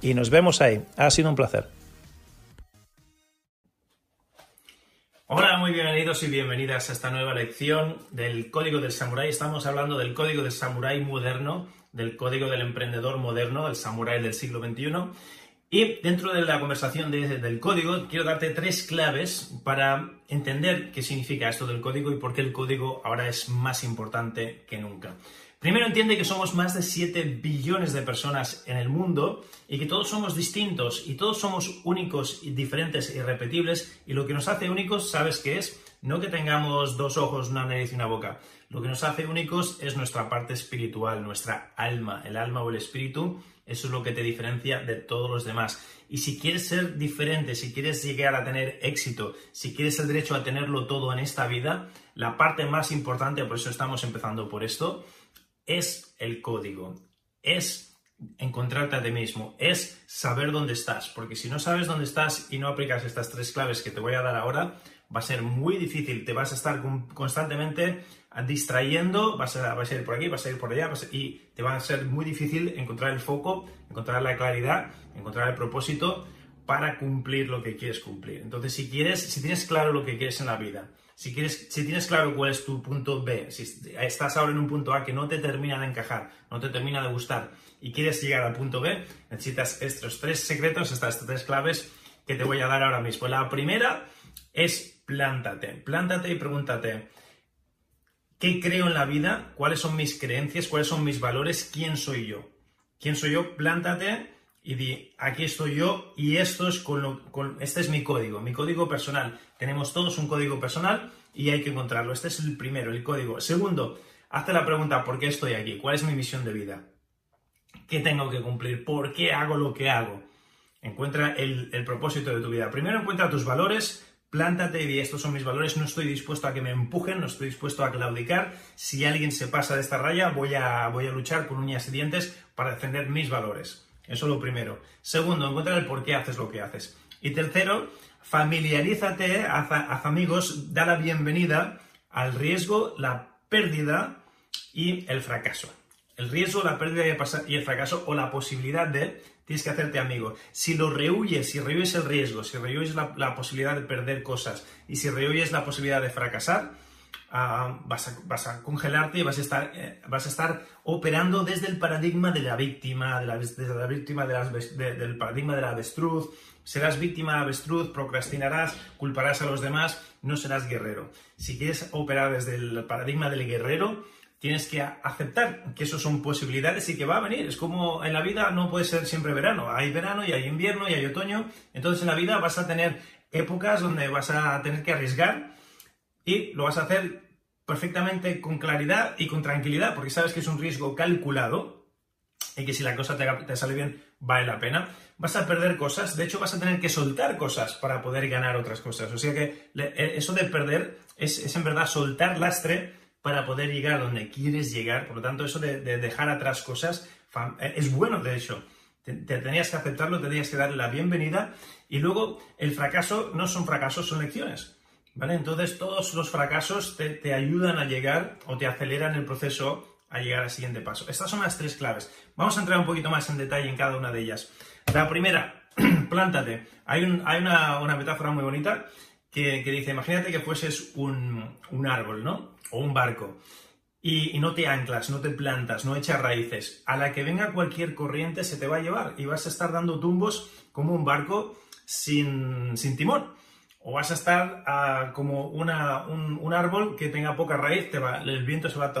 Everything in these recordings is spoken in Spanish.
y nos vemos ahí. Ha sido un placer. Hola, muy bienvenidos y bienvenidas a esta nueva lección del Código del Samurái. Estamos hablando del Código del Samurái moderno, del Código del Emprendedor moderno, el Samurái del siglo XXI. Y dentro de la conversación del código, quiero darte tres claves para entender qué significa esto del código y por qué el código ahora es más importante que nunca. Primero entiende que somos más de 7 billones de personas en el mundo y que todos somos distintos y todos somos únicos, y diferentes, e irrepetibles y lo que nos hace únicos, ¿sabes qué es? No que tengamos dos ojos, una nariz y una boca. Lo que nos hace únicos es nuestra parte espiritual, nuestra alma, el alma o el espíritu. Eso es lo que te diferencia de todos los demás. Y si quieres ser diferente, si quieres llegar a tener éxito, si quieres el derecho a tenerlo todo en esta vida, la parte más importante, por eso estamos empezando por esto, es el código, es encontrarte a ti mismo, es saber dónde estás, porque si no sabes dónde estás y no aplicas estas tres claves que te voy a dar ahora, va a ser muy difícil, te vas a estar constantemente distrayendo, vas a, ir por aquí, vas a ir por allá, y te va a ser muy difícil encontrar el foco, encontrar la claridad, encontrar el propósito para cumplir lo que quieres cumplir. Entonces, si quieres, si tienes claro lo que quieres en la vida, si, quieres, si tienes claro cuál es tu punto B, si estás ahora en un punto A que no te termina de encajar, no te termina de gustar y quieres llegar al punto B, necesitas estos tres secretos, estas tres claves que te voy a dar ahora mismo. La primera es plántate, plántate y pregúntate, ¿qué creo en la vida? ¿Cuáles son mis creencias? ¿Cuáles son mis valores? ¿Quién soy yo? ¿Quién soy yo? Plántate y di, aquí estoy yo y esto es con, lo, con este es mi código, mi código personal. Tenemos todos un código personal y hay que encontrarlo. Este es el primero, el código. Segundo, hazte la pregunta, ¿por qué estoy aquí? ¿Cuál es mi misión de vida? ¿Qué tengo que cumplir? ¿Por qué hago lo que hago? Encuentra el, el propósito de tu vida. Primero encuentra tus valores, plántate y di, estos son mis valores, no estoy dispuesto a que me empujen, no estoy dispuesto a claudicar. Si alguien se pasa de esta raya, voy a, voy a luchar con uñas y dientes para defender mis valores. Eso es lo primero. Segundo, encuentra el por qué haces lo que haces. Y tercero, familiarízate, haz, amigos, da la bienvenida al riesgo, la pérdida y el fracaso. El riesgo, la pérdida y el fracaso o la posibilidad de, tienes que hacerte amigo. Si lo rehuyes, si rehuyes el riesgo, si rehuyes la, la posibilidad de perder cosas y si rehuyes la posibilidad de fracasar, vas, a, congelarte y vas a, estar, eh, vas a estar operando desde el paradigma de la víctima, de la, desde la víctima del paradigma de la avestruz. Serás víctima de avestruz, procrastinarás, culparás a los demás, no serás guerrero. Si quieres operar desde el paradigma del guerrero, tienes que aceptar que eso son posibilidades y que va a venir. Es como en la vida no puede ser siempre verano. Hay verano y hay invierno y hay otoño. Entonces en la vida vas a tener épocas donde vas a tener que arriesgar y lo vas a hacer perfectamente con claridad y con tranquilidad, porque sabes que es un riesgo calculado y que si la cosa te, sale bien, vale la pena. Vas a perder cosas, de hecho vas a tener que soltar cosas para poder ganar otras cosas. O sea que e, eso de perder es, en verdad soltar lastre para poder llegar donde quieres llegar. Por lo tanto, eso de, dejar atrás cosas e, es bueno, de hecho. Te, tenías que aceptarlo, tenías que darle la bienvenida. Y luego, el fracaso no son fracasos, son lecciones. Entonces todos los fracasos te, ayudan a llegar o te aceleran el proceso a llegar al siguiente paso. Estas son las tres claves. Vamos a entrar un poquito más en detalle en cada una de ellas. La primera, plántate. Hay, una, metáfora muy bonita que, dice, imagínate que fueses un, árbol, ¿no? O un barco. Y, no te anclas, no te plantas, no echas raíces. A la que venga cualquier corriente se te va a llevar y vas a estar dando tumbos como un barco sin timón o vas a estar ah, como una, un, árbol que tenga poca raíz, te va, el viento se va, te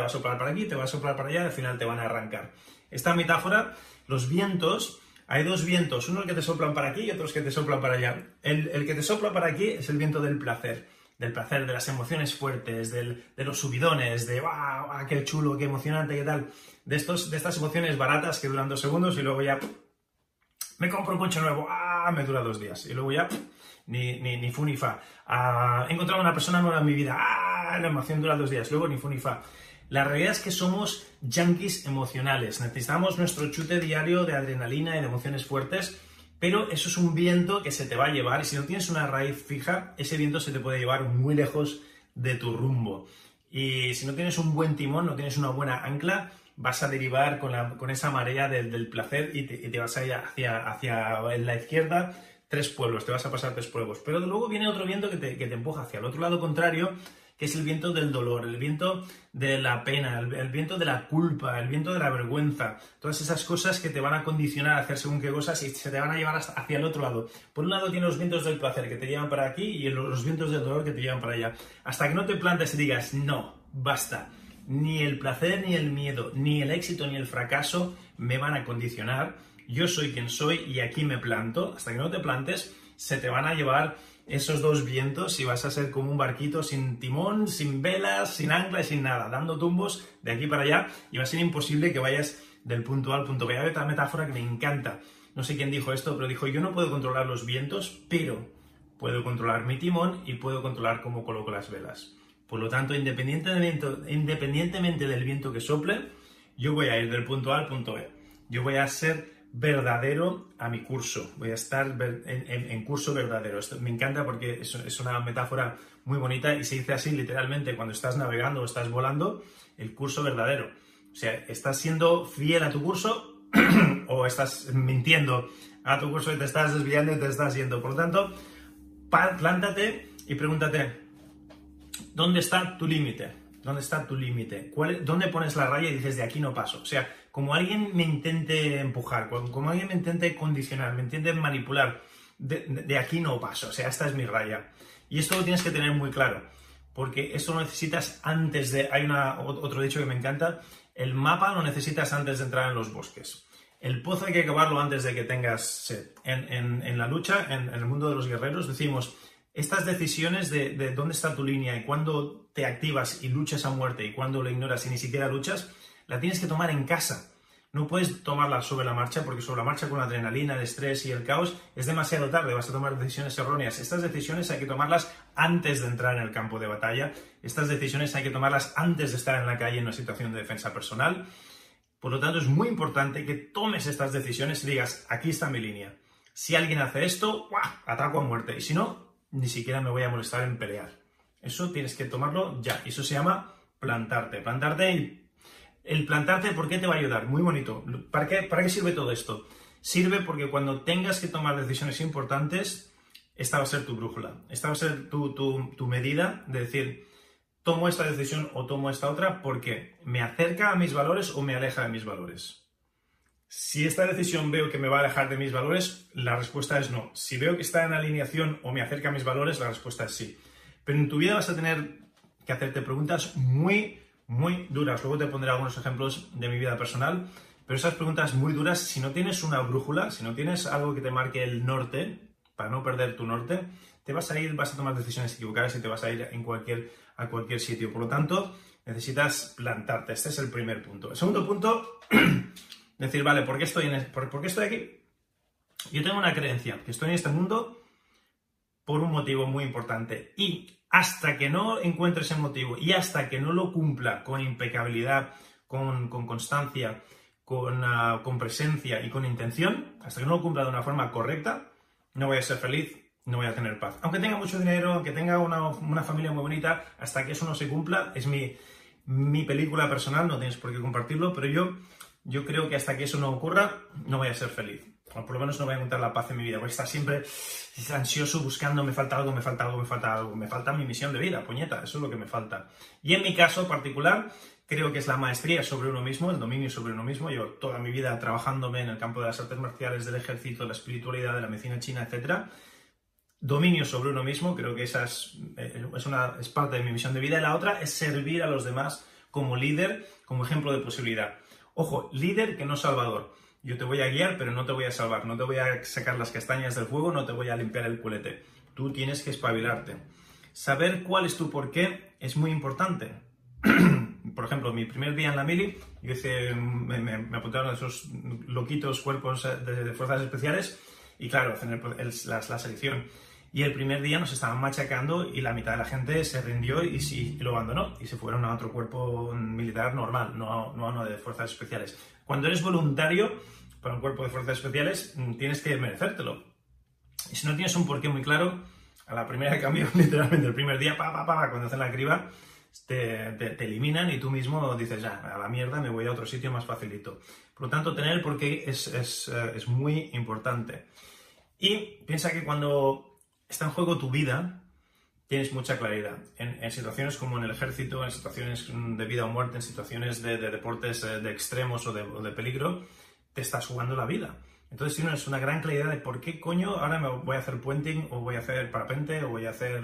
va a soplar para aquí, te va a soplar para allá y al final te van a arrancar. Esta metáfora, los vientos, hay dos vientos, uno el que te soplan para aquí y otros que te soplan para allá. El, que te sopla para aquí es el viento del placer, del placer, de las emociones fuertes, de los subidones, de ¡wow! ¡Qué chulo, qué emocionante, qué tal! De, estos, de estas emociones baratas que duran dos segundos y luego ya me compro un coche nuevo, ¡ah! Me dura dos días y luego ya ni, ni, ni fu ni fa. Ah, he encontrado una persona nueva en mi vida, ¡ah! La emoción dura dos días, luego ni fu ni fa. La realidad es que somos junkies emocionales. Necesitamos nuestro chute diario de adrenalina y de emociones fuertes, pero eso es un viento que se te va a llevar y si no tienes una raíz fija, ese viento se te puede llevar muy lejos de tu rumbo. Y si no tienes un buen timón, no tienes una buena ancla, vas a derivar con, esa marea del, placer y te, vas a ir hacia, hacia la izquierda tres pueblos, te vas a pasar tres pueblos. Pero luego viene otro viento que te, empuja hacia el otro lado contrario que es el viento del dolor, el viento de la pena, el, viento de la culpa, el viento de la vergüenza, todas esas cosas que te van a condicionar a hacer según qué cosas y se te van a llevar hacia el otro lado. Por un lado tienes los vientos del placer que te llevan para aquí y los vientos del dolor que te llevan para allá. Hasta que no te plantes y digas, no, basta. Ni el placer, ni el miedo, ni el éxito, ni el fracaso me van a condicionar. Yo soy quien soy y aquí me planto. Hasta que no te plantes, se te van a llevar esos dos vientos y vas a ser como un barquito sin timón, sin velas, sin ancla y sin nada, dando tumbos de aquí para allá y va a ser imposible que vayas del punto A al punto B. Hay otra metáfora que me encanta. No sé quién dijo esto, pero dijo, yo no puedo controlar los vientos, pero puedo controlar mi timón y puedo controlar cómo coloco las velas. Por lo tanto, independientemente, independientemente del viento que sople, yo voy a ir del punto A al punto B. Yo voy a ser verdadero a mi curso. Voy a estar en, curso verdadero. Esto me encanta porque es, una metáfora muy bonita y se dice así literalmente cuando estás navegando o estás volando, el curso verdadero. O sea, ¿estás siendo fiel a tu curso o estás mintiendo a tu curso y te estás desviando y te estás yendo? Por lo tanto, plántate y pregúntate, ¿dónde está tu límite? ¿Dónde está tu límite? ¿Dónde pones la raya y dices de aquí no paso? O sea, como alguien me intente empujar, como alguien me intente condicionar, me intente manipular, de, aquí no paso. O sea, esta es mi raya. Y esto lo tienes que tener muy claro, porque esto lo necesitas antes de... Hay una, otro dicho que me encanta, el mapa lo necesitas antes de entrar en los bosques. El pozo hay que acabarlo antes de que tengas sed. En, la lucha, en, el mundo de los guerreros, decimos, estas decisiones de, dónde está tu línea y cuándo te activas y luchas a muerte y cuándo lo ignoras y ni siquiera luchas, la tienes que tomar en casa. No puedes tomarla sobre la marcha porque sobre la marcha con la adrenalina, el estrés y el caos es demasiado tarde, vas a tomar decisiones erróneas. Estas decisiones hay que tomarlas antes de entrar en el campo de batalla. Estas decisiones hay que tomarlas antes de estar en la calle en una situación de defensa personal. Por lo tanto, es muy importante que tomes estas decisiones y digas, aquí está mi línea. Si alguien hace esto, ataco a muerte. Y si no, ni siquiera me voy a molestar en pelear. Eso tienes que tomarlo ya. Eso se llama plantarte. Plantarte y el plantarte, ¿por qué te va a ayudar? Muy bonito. ¿Para qué, ¿Para qué sirve todo esto? Sirve porque cuando tengas que tomar decisiones importantes, esta va a ser tu brújula. Esta va a ser tu, tu medida de decir, tomo esta decisión o tomo esta otra porque me acerca a mis valores o me aleja de mis valores. Si esta decisión veo que me va a alejar de mis valores, la respuesta es no. Si veo que está en alineación o me acerca a mis valores, la respuesta es sí. Pero en tu vida vas a tener que hacerte preguntas muy, muy duras. Luego te pondré algunos ejemplos de mi vida personal. Pero esas preguntas muy duras, si no tienes una brújula, si no tienes algo que te marque el norte, para no perder tu norte, te vas a ir, vas a tomar decisiones equivocadas y te vas a ir en cualquier, a cualquier sitio. Por lo tanto, necesitas plantarte. Este es el primer punto. El segundo punto decir, vale, ¿por qué estoy, en, estoy aquí? Yo tengo una creencia, que estoy en este mundo por un motivo muy importante. Y hasta que no encuentre ese motivo y hasta que no lo cumpla con impecabilidad, con, constancia, ah, con, presencia y con intención, hasta que no lo cumpla de una forma correcta, no voy a ser feliz, no voy a tener paz. Aunque tenga mucho dinero, aunque tenga una, una familia muy bonita, hasta que eso no se cumpla, es mi, mi película personal, no tienes por qué compartirlo, pero yo yo creo que hasta que eso no ocurra, no voy a ser feliz. O por lo menos no voy a encontrar la paz en mi vida. Voy a estar siempre ansioso buscando, me falta algo, me falta algo, me falta algo. Me falta mi misión de vida, puñeta, eso es lo que me falta. Y en mi caso particular, creo que es la maestría sobre uno mismo, el dominio sobre uno mismo. Yo toda mi vida trabajándome en el campo de las artes marciales, del ejército, de la espiritualidad, de la medicina china, etc. dominio sobre uno mismo, creo que esa es, eh, es, una, es parte de mi misión de vida, y la otra es servir a los demás como líder, como ejemplo de posibilidad. Ojo, líder que no salvador. Yo te voy a guiar, pero no te voy a salvar, no te voy a sacar las castañas del fuego, no te voy a limpiar el culete. Tú tienes que espabilarte. Saber cuál es tu porqué es muy importante. Por ejemplo, mi primer día en la mili, yo hice, me, me, apuntaron a esos loquitos cuerpos de, fuerzas especiales y claro, hacen la selección. Y el primer día nos estaban machacando y la mitad de la gente se rindió y, sí, lo abandonó y se fueron a otro cuerpo militar normal, no no a uno de fuerzas especiales. Cuando eres voluntario para un cuerpo de fuerzas especiales, mm, tienes que merecértelo. Y si no tienes un porqué muy claro, a la primera de cambio, literalmente el primer día, pa, pa, pa, cuando hacen la criba, te, te, eliminan y tú mismo dices, ya, a la mierda, me voy a otro sitio más facilito. Por lo tanto, tener el porqué es, es, eh, es muy importante. Y piensa que cuando está en juego tu vida, tienes mucha claridad. En, situaciones como en el ejército, en situaciones de vida o muerte, en situaciones de, deportes eh, de extremos o de, peligro, te estás jugando la vida. Entonces tienes una gran claridad de por qué coño ahora me voy a hacer puenting o voy a hacer parapente o voy a hacer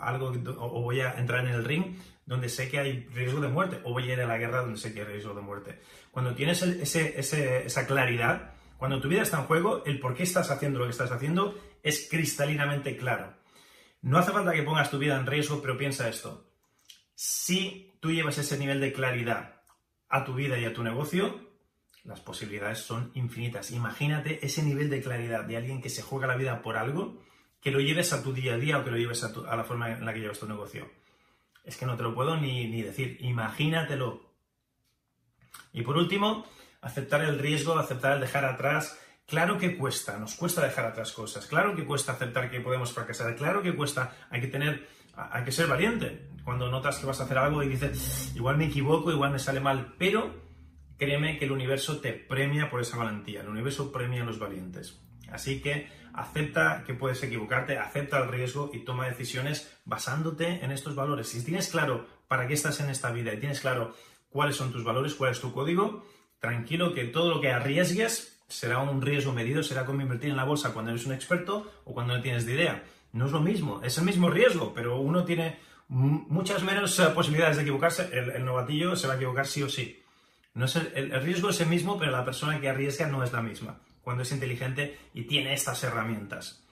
algo o voy a entrar en el ring donde sé que hay riesgo de muerte o voy a ir a la guerra donde sé que hay riesgo de muerte. Cuando tienes ese, esa claridad, cuando tu vida está en juego, el por qué estás haciendo lo que estás haciendo es cristalinamente claro. No hace falta que pongas tu vida en riesgo, pero piensa esto. Si tú llevas ese nivel de claridad a tu vida y a tu negocio, las posibilidades son infinitas. Imagínate ese nivel de claridad de alguien que se juega la vida por algo, que lo lleves a tu día a día o que lo lleves a, la forma en la que llevas tu negocio. Es que no te lo puedo ni, ni decir. Imagínatelo. Y por último, aceptar el riesgo, aceptar el dejar atrás. Claro que cuesta, nos cuesta dejar atrás cosas, claro que cuesta aceptar que podemos fracasar, claro que cuesta, hay que tener, hay que ser valiente. Cuando notas que vas a hacer algo y dices, igual me equivoco, igual me sale mal, pero créeme que el universo te premia por esa valentía, el universo premia a los valientes. Así que acepta que puedes equivocarte, acepta el riesgo y toma decisiones basándote en estos valores. Si tienes claro para qué estás en esta vida y tienes claro cuáles son tus valores, cuál es tu código, tranquilo que todo lo que arriesgues será un riesgo medido, será como invertir en la bolsa cuando eres un experto o cuando no tienes de idea. No es lo mismo, es el mismo riesgo, pero uno tiene muchas menos eh, posibilidades de equivocarse. El, novatillo se va a equivocar sí o sí. No es el, riesgo es el mismo, pero la persona que arriesga no es la misma. Cuando es inteligente y tiene estas herramientas.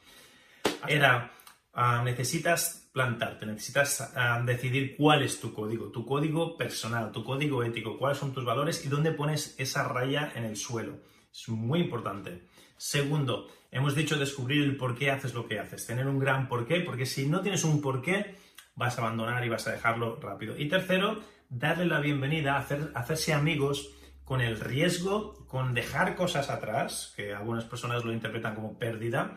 Era, ah, necesitas plantarte, necesitas ah, decidir cuál es tu código, tu código personal, tu código ético, cuáles son tus valores y dónde pones esa raya en el suelo. Es muy importante. Segundo, hemos dicho descubrir el por qué haces lo que haces, tener un gran porqué, porque si no tienes un porqué, vas a abandonar y vas a dejarlo rápido. Y tercero, darle la bienvenida, hacer, hacerse amigos con el riesgo, con dejar cosas atrás, que algunas personas lo interpretan como pérdida,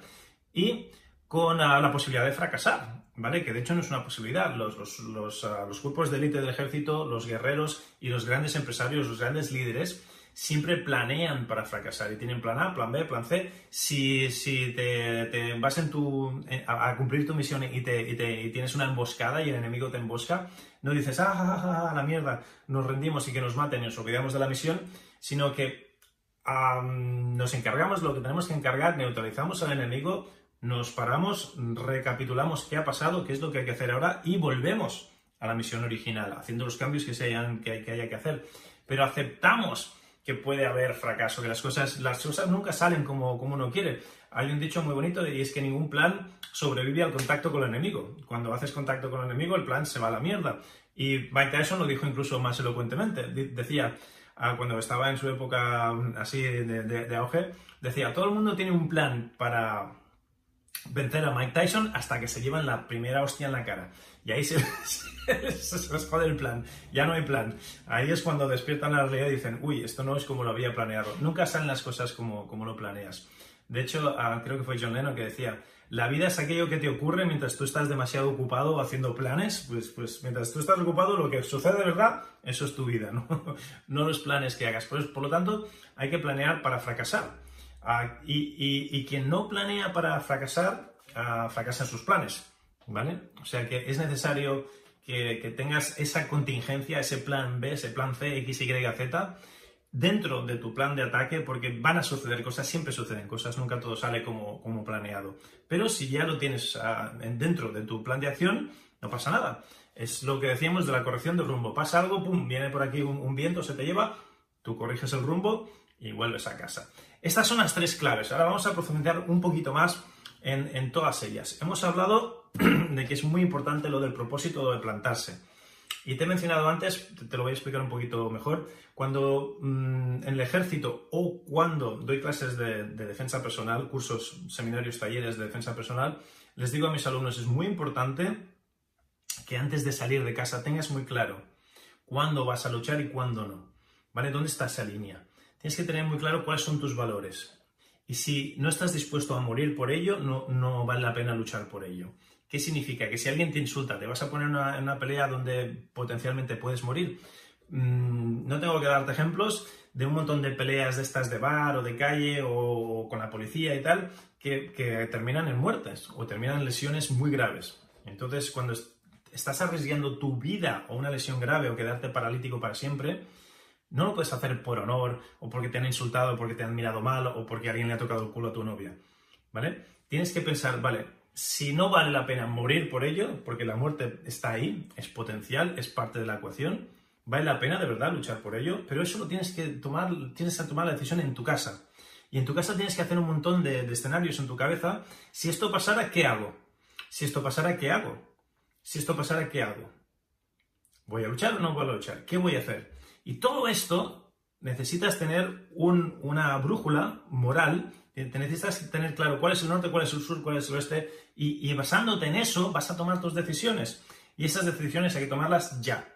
y con ah, la posibilidad de fracasar, ¿vale? Que de hecho no es una posibilidad. Los, los, ah, los grupos de élite del ejército, los guerreros y los grandes empresarios, los grandes líderes, siempre planean para fracasar y tienen plan A, plan B, plan C. Si, si te, vas en tu, a, cumplir tu misión y, te, tienes una emboscada y el enemigo te embosca, no dices, ah, ah, ah, la mierda, nos rendimos y que nos maten y nos olvidamos de la misión, sino que nos encargamos lo que tenemos que encargar, neutralizamos al enemigo, nos paramos, recapitulamos qué ha pasado, qué es lo que hay que hacer ahora y volvemos a la misión original, haciendo los cambios que, se hayan, que, que haya que hacer. Pero aceptamos que puede haber fracaso, que las cosas, las cosas nunca salen como, como uno quiere. Hay un dicho muy bonito y es que ningún plan sobrevive al contacto con el enemigo. Cuando haces contacto con el enemigo, el plan se va a la mierda. Y Mike Tyson lo dijo incluso más elocuentemente. Decía, ah, cuando estaba en su época mm, así de, de auge, decía, todo el mundo tiene un plan para vencer a Mike Tyson hasta que se llevan la primera hostia en la cara. Y ahí se, se, les jode el plan. Ya no hay plan. Ahí es cuando despiertan la realidad y dicen, uy, esto no es como lo había planeado. Nunca salen las cosas como, como lo planeas. De hecho, ah, creo que fue John Lennon que decía, la vida es aquello que te ocurre mientras tú estás demasiado ocupado haciendo planes. Pues, pues mientras tú estás ocupado, lo que sucede de verdad, eso es tu vida, no, no los planes que hagas. Por, por lo tanto, hay que planear para fracasar. Ah, y, quien no planea para fracasar, uh, fracasa en sus planes. ¿vale? O sea que es necesario que, tengas esa contingencia, ese plan B, ese plan C, X, Y, Z, dentro de tu plan de ataque, porque van a suceder cosas, siempre suceden cosas, nunca todo sale como, planeado. Pero si ya lo tienes ah, dentro de tu plan de acción, no pasa nada. Es lo que decíamos de la corrección de rumbo. Pasa algo, pum, viene por aquí un, viento, se te lleva, tú corriges el rumbo y vuelves a casa. Estas son las tres claves. Ahora vamos a profundizar un poquito más en, todas ellas. Hemos hablado de que es muy importante lo del propósito de plantarse. Y te he mencionado antes, te lo voy a explicar un poquito mejor, cuando mm, en el ejército o cuando doy clases de, defensa personal, cursos, seminarios, talleres de defensa personal, les digo a mis alumnos, es muy importante que antes de salir de casa tengas muy claro cuándo vas a luchar y cuándo no. ¿Vale? ¿Dónde está esa línea? Tienes que tener muy claro cuáles son tus valores. Y si no estás dispuesto a morir por ello, no, no vale la pena luchar por ello. ¿Qué significa? Que si alguien te insulta, te vas a poner en una, pelea donde potencialmente puedes morir. Mm, no tengo que darte ejemplos de un montón de peleas de estas de bar o de calle o, con la policía y tal, que, terminan en muertes o terminan en lesiones muy graves. Entonces, cuando estás arriesgando tu vida o una lesión grave o quedarte paralítico para siempre, no lo puedes hacer por honor o porque te han insultado, o porque te han mirado mal o porque alguien le ha tocado el culo a tu novia. ¿Vale? Tienes que pensar, vale, si no vale la pena morir por ello, porque la muerte está ahí, es potencial, es parte de la ecuación, vale la pena de verdad luchar por ello, pero eso lo tienes que tomar, tienes que tomar la decisión en tu casa. Y en tu casa tienes que hacer un montón de, escenarios en tu cabeza. Si esto pasara, ¿qué hago? Si esto pasara, ¿qué hago? Si esto pasara, ¿qué hago? ¿Voy a luchar o no voy a luchar? ¿Qué voy a hacer? Y todo esto necesitas tener una brújula moral te necesitas tener claro cuál es el norte, cuál es el sur, cuál es el oeste, y, basándote en eso vas a tomar tus decisiones. Y esas decisiones hay que tomarlas ya.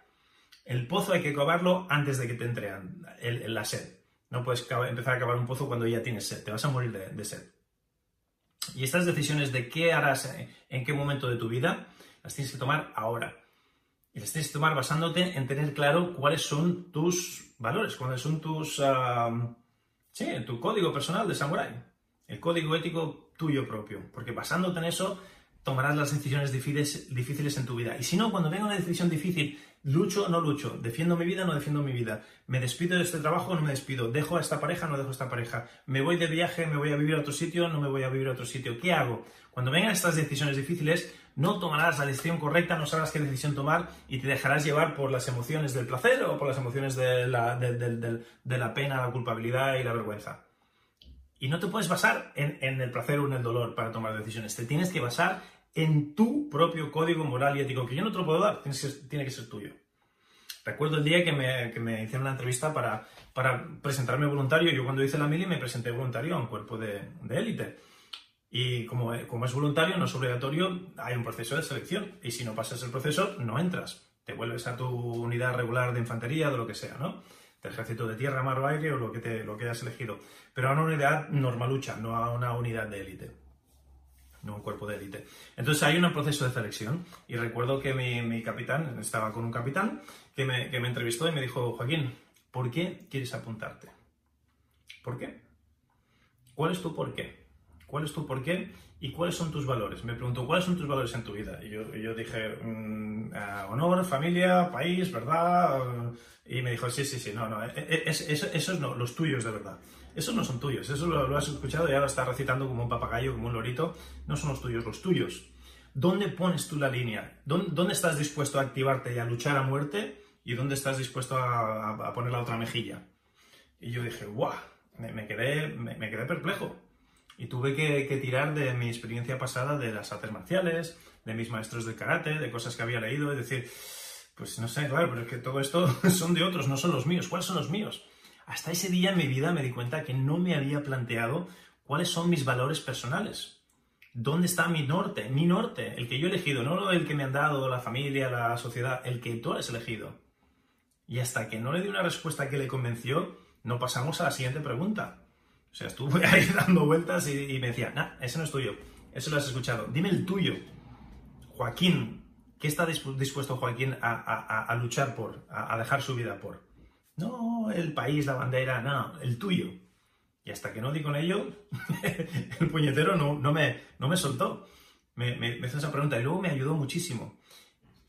El pozo hay que cavarlo antes de que te entre el, la sed. No puedes empezar a cavar un pozo cuando ya tienes sed, te vas a morir de, sed. Y estas decisiones de qué harás en qué momento de tu vida, las tienes que tomar ahora. Y las tienes que tomar basándote en tener claro cuáles son tus valores, cuáles son tus... Uh, sí, tu código personal de samurái el código ético tuyo propio, porque basándote en eso tomarás las decisiones difíciles, en tu vida. Y si no, cuando venga una decisión difícil, lucho o no lucho, defiendo mi vida o no defiendo mi vida, me despido de este trabajo o no me despido, dejo a esta pareja o no dejo a esta pareja, me voy de viaje, me voy a vivir a otro sitio no me voy a vivir a otro sitio, ¿qué hago? Cuando vengan estas decisiones difíciles, no tomarás la decisión correcta, no sabrás qué decisión tomar y te dejarás llevar por las emociones del placer o por las emociones de la, pena, la culpabilidad y la vergüenza. Y no te puedes basar en, el placer o en el dolor para tomar decisiones. Te tienes que basar en tu propio código moral y ético, que yo no te lo puedo dar, tiene que ser, tuyo. Recuerdo el día que me, que me hicieron una entrevista para, para, presentarme voluntario. Yo cuando hice la mili me presenté voluntario a un cuerpo de élite. y como, como, es voluntario, no es obligatorio, hay un proceso de selección. Y si no pasas el proceso, no entras. Te vuelves a tu unidad regular de infantería, de lo que sea, ¿no? del ejército de tierra, mar o aire o lo que, te, lo que hayas elegido, pero a una unidad normalucha, no a una unidad de élite, no un cuerpo de élite. Entonces hay un proceso de selección y recuerdo que mi, capitán, estaba con un capitán que me, que me entrevistó y me dijo, Joaquín, ¿por qué quieres apuntarte? ¿Por qué? ¿Cuál es tu por qué? ¿Cuál es tu por qué? ¿Y cuáles son tus valores? Me preguntó, ¿cuáles son tus valores en tu vida? Y yo, yo dije, mm, honor, familia, país, ¿verdad? Y me dijo, sí, sí, sí, no, no, e, e, es, esos no, los tuyos de verdad. Esos no son tuyos, eso lo, has escuchado y ahora estás recitando como un papagayo, como un lorito. No son los tuyos, los tuyos. ¿Dónde pones tú la línea? ¿Dónde, estás dispuesto a activarte y a luchar a muerte? ¿Y dónde estás dispuesto a, poner la otra mejilla? Y yo dije, ¡guau! Me, quedé, me quedé perplejo. Y tuve que, tirar de mi experiencia pasada de las artes marciales, de mis maestros de karate, de cosas que había leído, es decir, pues no sé, claro, pero es que todo esto son de otros, no son los míos. ¿Cuáles son los míos? Hasta ese día en mi vida me di cuenta que no me había planteado cuáles son mis valores personales. ¿Dónde está mi norte? Mi norte, el que yo he elegido, no el que me han dado la familia, la sociedad, el que tú has elegido. Y hasta que no le di una respuesta que le convenció, no pasamos a la siguiente pregunta. O sea, estuve ahí dando vueltas y, me decía, nah, ese no es tuyo, eso lo has escuchado, dime el tuyo. Joaquín, ¿qué está dispuesto Joaquín a, luchar por, a, dejar su vida por? No, el país, la bandera, no, el tuyo. Y hasta que no di con ello, el puñetero no, no, me, no me soltó. Me, me, hizo esa pregunta y luego me ayudó muchísimo.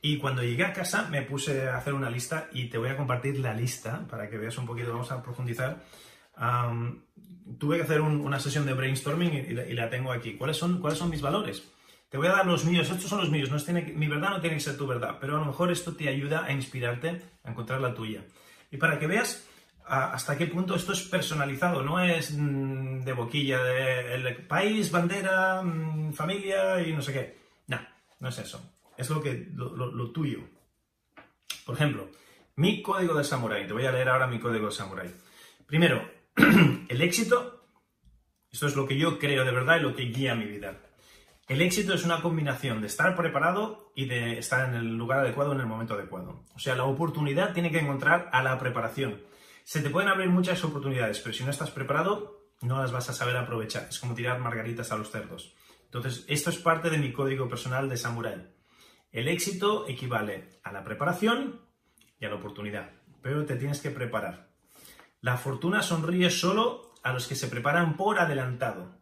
Y cuando llegué a casa me puse a hacer una lista y te voy a compartir la lista para que veas un poquito, vamos a profundizar. tuve que hacer una sesión de brainstorming y, la, tengo aquí. ¿Cuáles son, ¿Cuáles son mis valores? Te voy a dar los míos, estos son los míos, mi verdad no tiene que ser tu verdad, pero a lo mejor esto te ayuda a inspirarte a encontrar la tuya. Y para que veas hasta qué punto esto es personalizado, no es mm, de boquilla, de el país, bandera, mm, familia y no sé qué. No, no es eso. Es lo, que, lo, tuyo. Por ejemplo, mi código de samurái. Te voy a leer ahora mi código de samurái. Primero, el éxito, esto es lo que yo creo de verdad y lo que guía mi vida. El éxito es una combinación de estar preparado y de estar en el lugar adecuado en el momento adecuado. O sea, la oportunidad tiene que encontrar a la preparación. Se te pueden abrir muchas oportunidades, pero si no estás preparado, no las vas a saber aprovechar. Es como tirar margaritas a los cerdos. Entonces, esto es parte de mi código personal de Samurai. El éxito equivale a la preparación y a la oportunidad, pero te tienes que preparar. La fortuna sonríe solo a los que se preparan por adelantado.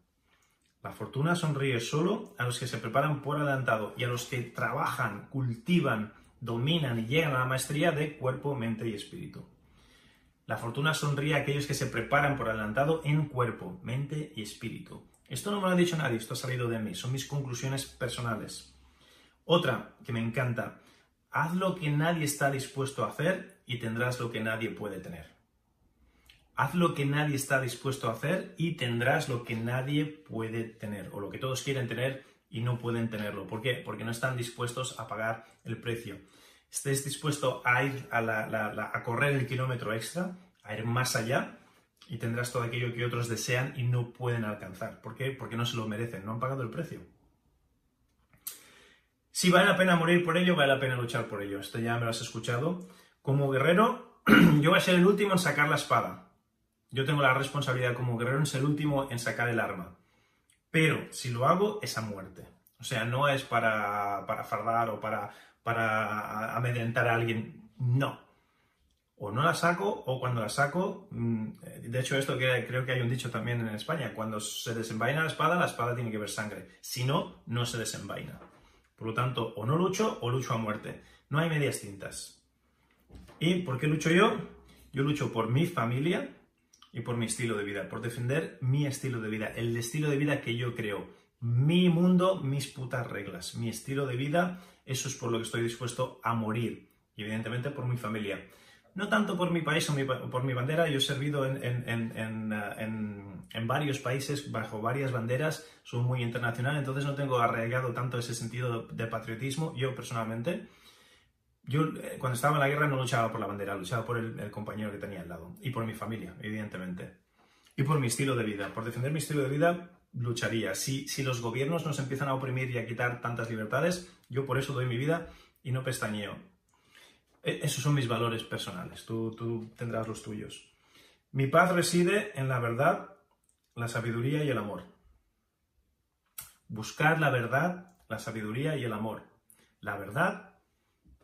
La fortuna sonríe solo a los que se preparan por adelantado y a los que trabajan, cultivan, dominan y llegan a la maestría de cuerpo, mente y espíritu. La fortuna sonríe a aquellos que se preparan por adelantado en cuerpo, mente y espíritu. Esto no me lo ha dicho nadie, esto ha salido de mí, son mis conclusiones personales. Otra que me encanta, haz lo que nadie está dispuesto a hacer y tendrás lo que nadie puede tener. Haz lo que nadie está dispuesto a hacer y tendrás lo que nadie puede tener, o lo que todos quieren tener y no pueden tenerlo. ¿Por qué? Porque no están dispuestos a pagar el precio estés dispuesto a ir a, correr el kilómetro extra, a ir más allá, y tendrás todo aquello que otros desean y no pueden alcanzar. ¿Por qué? Porque no se lo merecen, no han pagado el precio. Si vale la pena morir por ello, vale la pena luchar por ello. Esto ya me lo has escuchado. Como guerrero, yo voy a ser el último en sacar la espada. Yo tengo la responsabilidad como guerrero en ser el último en sacar el arma. Pero si lo hago, es a muerte. O sea, no es para, para fardar o para para amedrentar a alguien. No. O no la saco, o cuando la saco, mm, de hecho esto creo que hay un dicho también en España, cuando se desenvaina la espada, la espada tiene que ver sangre. Si no, no se desenvaina. Por lo tanto, o no lucho o lucho a muerte. No hay medias tintas. ¿Y por qué lucho yo? Yo lucho por mi familia y por mi estilo de vida, por defender mi estilo de vida, el estilo de vida que yo creo. Mi mundo, mis putas reglas, mi estilo de vida eso es por lo que estoy dispuesto a morir. Y evidentemente por mi familia. No tanto por mi país o por mi bandera, yo he servido uh, en, varios países bajo varias banderas, soy muy internacional, entonces no tengo arraigado tanto ese sentido de, patriotismo, yo personalmente. Yo eh, cuando estaba en la guerra no luchaba por la bandera, luchaba por el, compañero que tenía al lado y por mi familia, evidentemente. Y por mi estilo de vida. Por defender mi estilo de vida lucharía. Si, si los gobiernos nos empiezan a oprimir y a quitar tantas libertades, yo por eso doy mi vida y no pestañeo. E, esos son mis valores personales, tú, tú tendrás los tuyos. Mi paz reside en la verdad, la sabiduría y el amor. Buscar la verdad, la sabiduría y el amor. La verdad,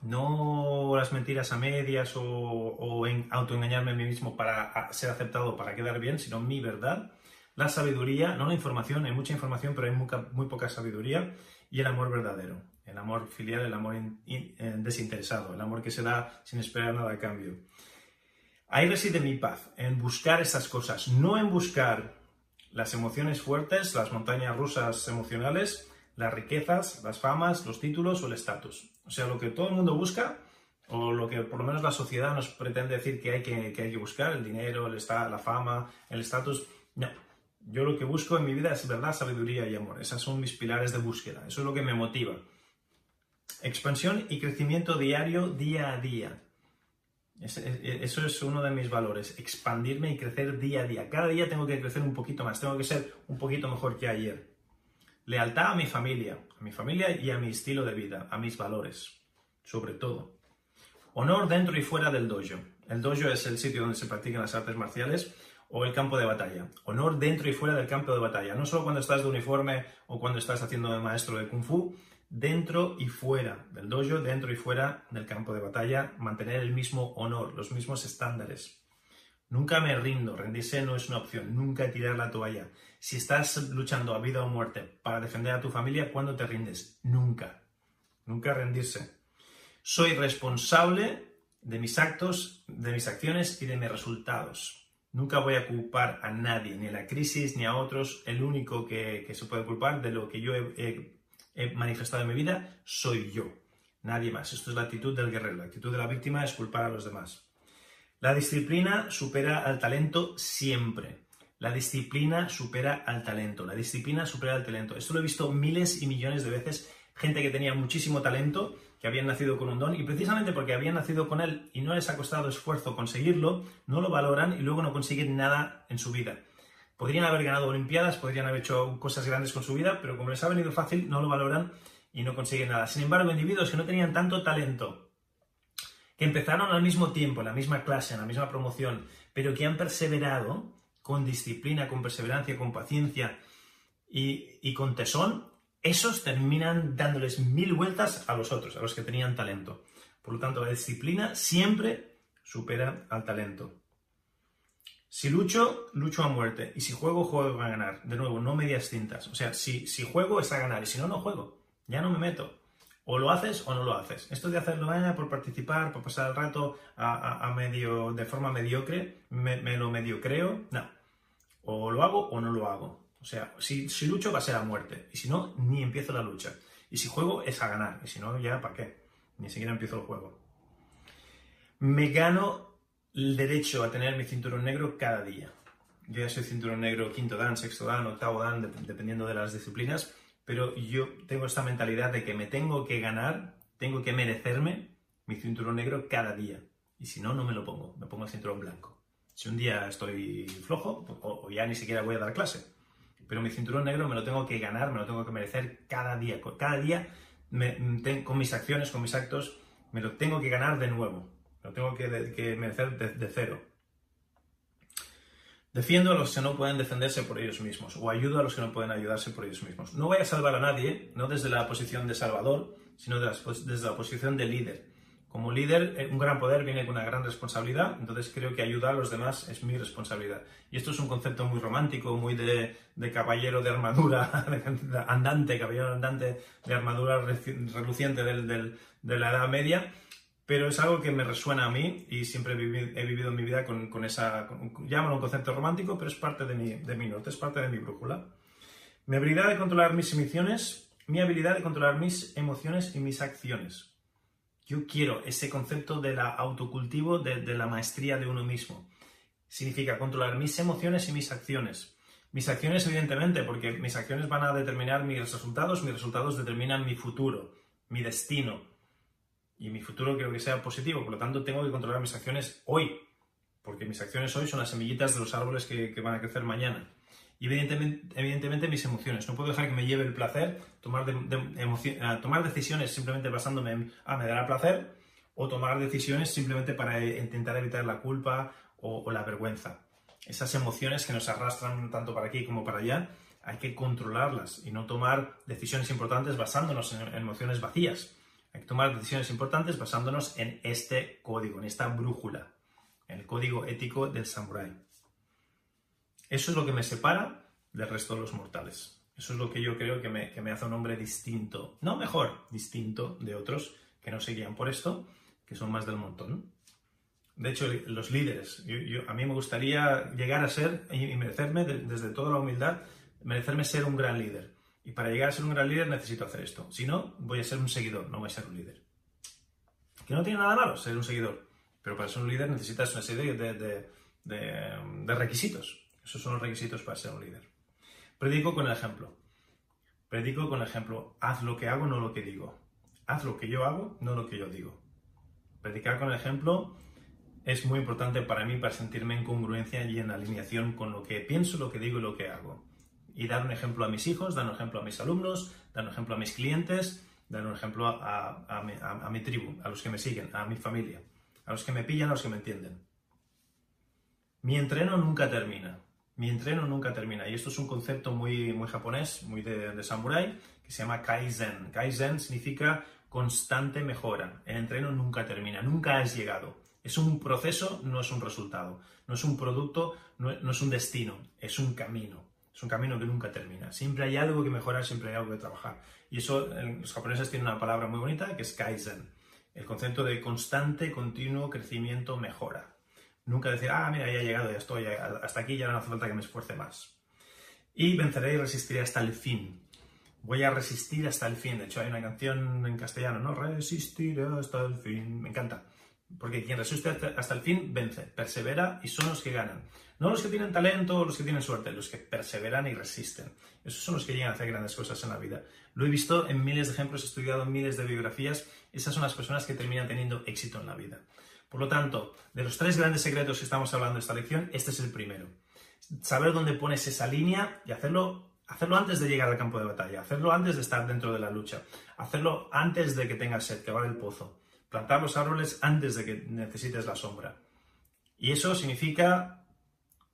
no las mentiras a medias o, en autoengañarme a mí mismo para ser aceptado, para quedar bien, sino mi verdad la sabiduría, no la información, hay mucha información, pero hay muy, poca sabiduría, y el amor verdadero, el amor filial, el amor eh, desinteresado, el amor que se da sin esperar nada a cambio. Ahí reside mi paz, en buscar esas cosas, no en buscar las emociones fuertes, las montañas rusas emocionales, las riquezas, las famas, los títulos o el estatus. O sea, lo que todo el mundo busca, o lo que por lo menos la sociedad nos pretende decir que hay que, hay que buscar, el dinero, el la fama, el estatus, no. Yo lo que busco en mi vida es verdad, sabiduría y amor. Esas son mis pilares de búsqueda. Eso es lo que me motiva. Expansión y crecimiento diario, día a día. Eso es uno de mis valores. Expandirme y crecer día a día. Cada día tengo que crecer un poquito más. Tengo que ser un poquito mejor que ayer. Lealtad a mi familia. A mi familia y a mi estilo de vida. A mis valores. Sobre todo. Honor dentro y fuera del dojo. El dojo es el sitio donde se practican las artes marciales o el campo de batalla. Honor dentro y fuera del campo de batalla. No solo cuando estás de uniforme o cuando estás haciendo de maestro de kung fu, dentro y fuera del dojo, dentro y fuera del campo de batalla, mantener el mismo honor, los mismos estándares. Nunca me rindo, rendirse no es una opción, nunca tirar la toalla. Si estás luchando a vida o muerte para defender a tu familia, ¿cuándo te rindes? Nunca. Nunca rendirse. Soy responsable de mis actos, de mis acciones y de mis resultados. Nunca voy a culpar a nadie, ni a la crisis, ni a otros. El único que, se puede culpar de lo que yo he, he manifestado en mi vida soy yo, nadie más. Esto es la actitud del guerrero. La actitud de la víctima es culpar a los demás. La disciplina supera al talento siempre. La disciplina supera al talento. La disciplina supera al talento. Esto lo he visto miles y millones de veces. Gente que tenía muchísimo talento, que habían nacido con un don, y precisamente porque habían nacido con él y no les ha costado esfuerzo conseguirlo, no lo valoran y luego no consiguen nada en su vida. Podrían haber ganado Olimpiadas, podrían haber hecho cosas grandes con su vida, pero como les ha venido fácil, no lo valoran y no consiguen nada. Sin embargo, individuos que no tenían tanto talento, que empezaron al mismo tiempo, en la misma clase, en la misma promoción, pero que han perseverado con disciplina, con perseverancia, con paciencia y, con tesón, esos terminan dándoles mil vueltas a los otros, a los que tenían talento. Por lo tanto, la disciplina siempre supera al talento. Si lucho, lucho a muerte. Y si juego, juego a ganar. De nuevo, no medias tintas. O sea, si, si juego es a ganar. Y si no, no juego. Ya no me meto. O lo haces o no lo haces. Esto de hacerlo eh, por participar, por pasar el rato a, medio, de forma mediocre, me, lo medio creo, no. O lo hago o no lo hago. O sea, si, si lucho va a ser a muerte. Y si no, ni empiezo la lucha. Y si juego es a ganar. Y si no, ya ¿para qué? Ni siquiera empiezo el juego. Me gano el derecho a tener mi cinturón negro cada día. Yo ya soy cinturón negro quinto dan, sexto dan, octavo dan, dependiendo de las disciplinas pero yo tengo esta mentalidad de que me tengo que ganar, tengo que merecerme mi cinturón negro cada día. Y si no, no me lo pongo, me pongo el cinturón blanco. Si un día estoy flojo, o, ya ni siquiera voy a dar clase. Pero mi cinturón negro me lo tengo que ganar, me lo tengo que merecer cada día. Cada día, con mis acciones, con mis actos, me lo tengo que ganar de nuevo. Me lo tengo que, merecer de cero. Defiendo a los que no pueden defenderse por ellos mismos o ayudo a los que no pueden ayudarse por ellos mismos. No voy a salvar a nadie, no desde la posición de salvador, sino desde la posición de líder. Como líder, eh, un gran poder viene con una gran responsabilidad, entonces creo que ayudar a los demás es mi responsabilidad. Y esto es un concepto muy romántico, muy de, caballero de armadura andante, caballero andante de armadura reluciente de la Edad Media, pero es algo que me resuena a mí y siempre he vivido, en mi vida con, esa, llámalo un concepto romántico, pero es parte de mi, de mi norte, es parte de mi brújula. Mi habilidad de controlar mis emociones, mi habilidad de controlar mis emociones y mis acciones. Yo quiero ese concepto de la autocultivo, de, de la maestría de uno mismo. Significa controlar mis emociones y mis acciones. Mis acciones, evidentemente, porque mis acciones van a determinar mis resultados, mis resultados determinan mi futuro, mi destino, y mi futuro quiero que sea positivo, por lo tanto tengo que controlar mis acciones hoy, porque mis acciones hoy son las semillitas de los árboles que, van a crecer mañana. Y evidentemente, mis emociones. No puedo dejar que me lleve el placer, tomar, decisiones simplemente basándome en, ah, me dará placer, o tomar decisiones simplemente para intentar evitar la culpa o, la vergüenza. Esas emociones que nos arrastran tanto para aquí como para allá, hay que controlarlas y no tomar decisiones importantes basándonos en emociones vacías. Hay que tomar decisiones importantes basándonos en este código, en esta brújula, el código ético del samurái. Eso es lo que me separa del resto de los mortales. Eso es lo que yo creo que me, hace un hombre distinto, no mejor, distinto de otros que no se guían por esto, que son más del montón. De hecho, los líderes, a mí me gustaría llegar a ser y merecerme, desde toda la humildad, merecerme ser un gran líder. Y para llegar a ser un gran líder necesito hacer esto. Si no, voy a ser un seguidor, no voy a ser un líder. Que no tiene nada malo ser un seguidor. Pero para ser un líder necesitas una serie de, de, requisitos. Esos son los requisitos para ser un líder. Predico con el ejemplo. Predico con el ejemplo. Haz lo que hago, no lo que digo. Haz lo que yo hago, no lo que yo digo. Predicar con el ejemplo es muy importante para mí para sentirme en congruencia y en alineación con lo que pienso, lo que digo y lo que hago y dar un ejemplo a mis hijos, dar un ejemplo a mis alumnos, dar un ejemplo a mis clientes, dar un ejemplo a, mi, tribu, a los que me siguen, a mi familia, a los que me pillan, a los que me entienden. Mi entreno nunca termina. Mi entreno nunca termina. Y esto es un concepto muy, muy japonés, muy de, de samurai, que se llama Kaizen. Kaizen significa constante mejora. El entreno nunca termina, nunca has llegado. Es un proceso, no es un resultado. No es un producto, no es un destino, es un camino. Es un camino que nunca termina. Siempre hay algo que mejorar, siempre hay algo que trabajar. Y eso, los japoneses tienen una palabra muy bonita que es kaizen. El concepto de constante, continuo crecimiento, mejora. Nunca decir, ah, mira, ya he llegado, ya estoy, hasta aquí ya no hace falta que me esfuerce más. Y venceré y resistiré hasta el fin. Voy a resistir hasta el fin. De hecho, hay una canción en castellano, ¿no? Resistiré hasta el fin. Me encanta. Porque quien resiste hasta el fin vence, persevera y son los que ganan. No los que tienen talento o los que tienen suerte, los que perseveran y resisten. Esos son los que llegan a hacer grandes cosas en la vida. Lo he visto en miles de ejemplos, he estudiado miles de biografías. Esas son las personas que terminan teniendo éxito en la vida. Por lo tanto, de los tres grandes secretos que estamos hablando en esta lección, este es el primero. Saber dónde pones esa línea y hacerlo, hacerlo antes de llegar al campo de batalla, hacerlo antes de estar dentro de la lucha, hacerlo antes de que tengas sed, que va del pozo plantar los árboles antes de que necesites la sombra. Y eso significa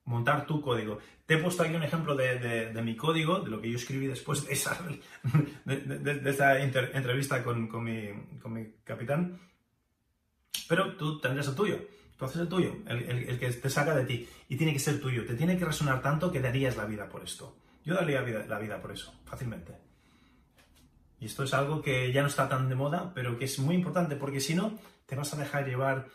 montar tu código. Te he puesto aquí un ejemplo de, mi código, de lo que yo escribí después de esa, de, entrevista con, mi, capitán, pero tú tendrás el tuyo. Tú haces el tuyo, el, que te saca de ti. Y tiene que ser tuyo. Te tiene que resonar tanto que darías la vida por esto. Yo daría la vida por eso, fácilmente. Y esto es algo que ya no está tan de moda, pero que es muy importante porque si no, te vas a dejar llevar.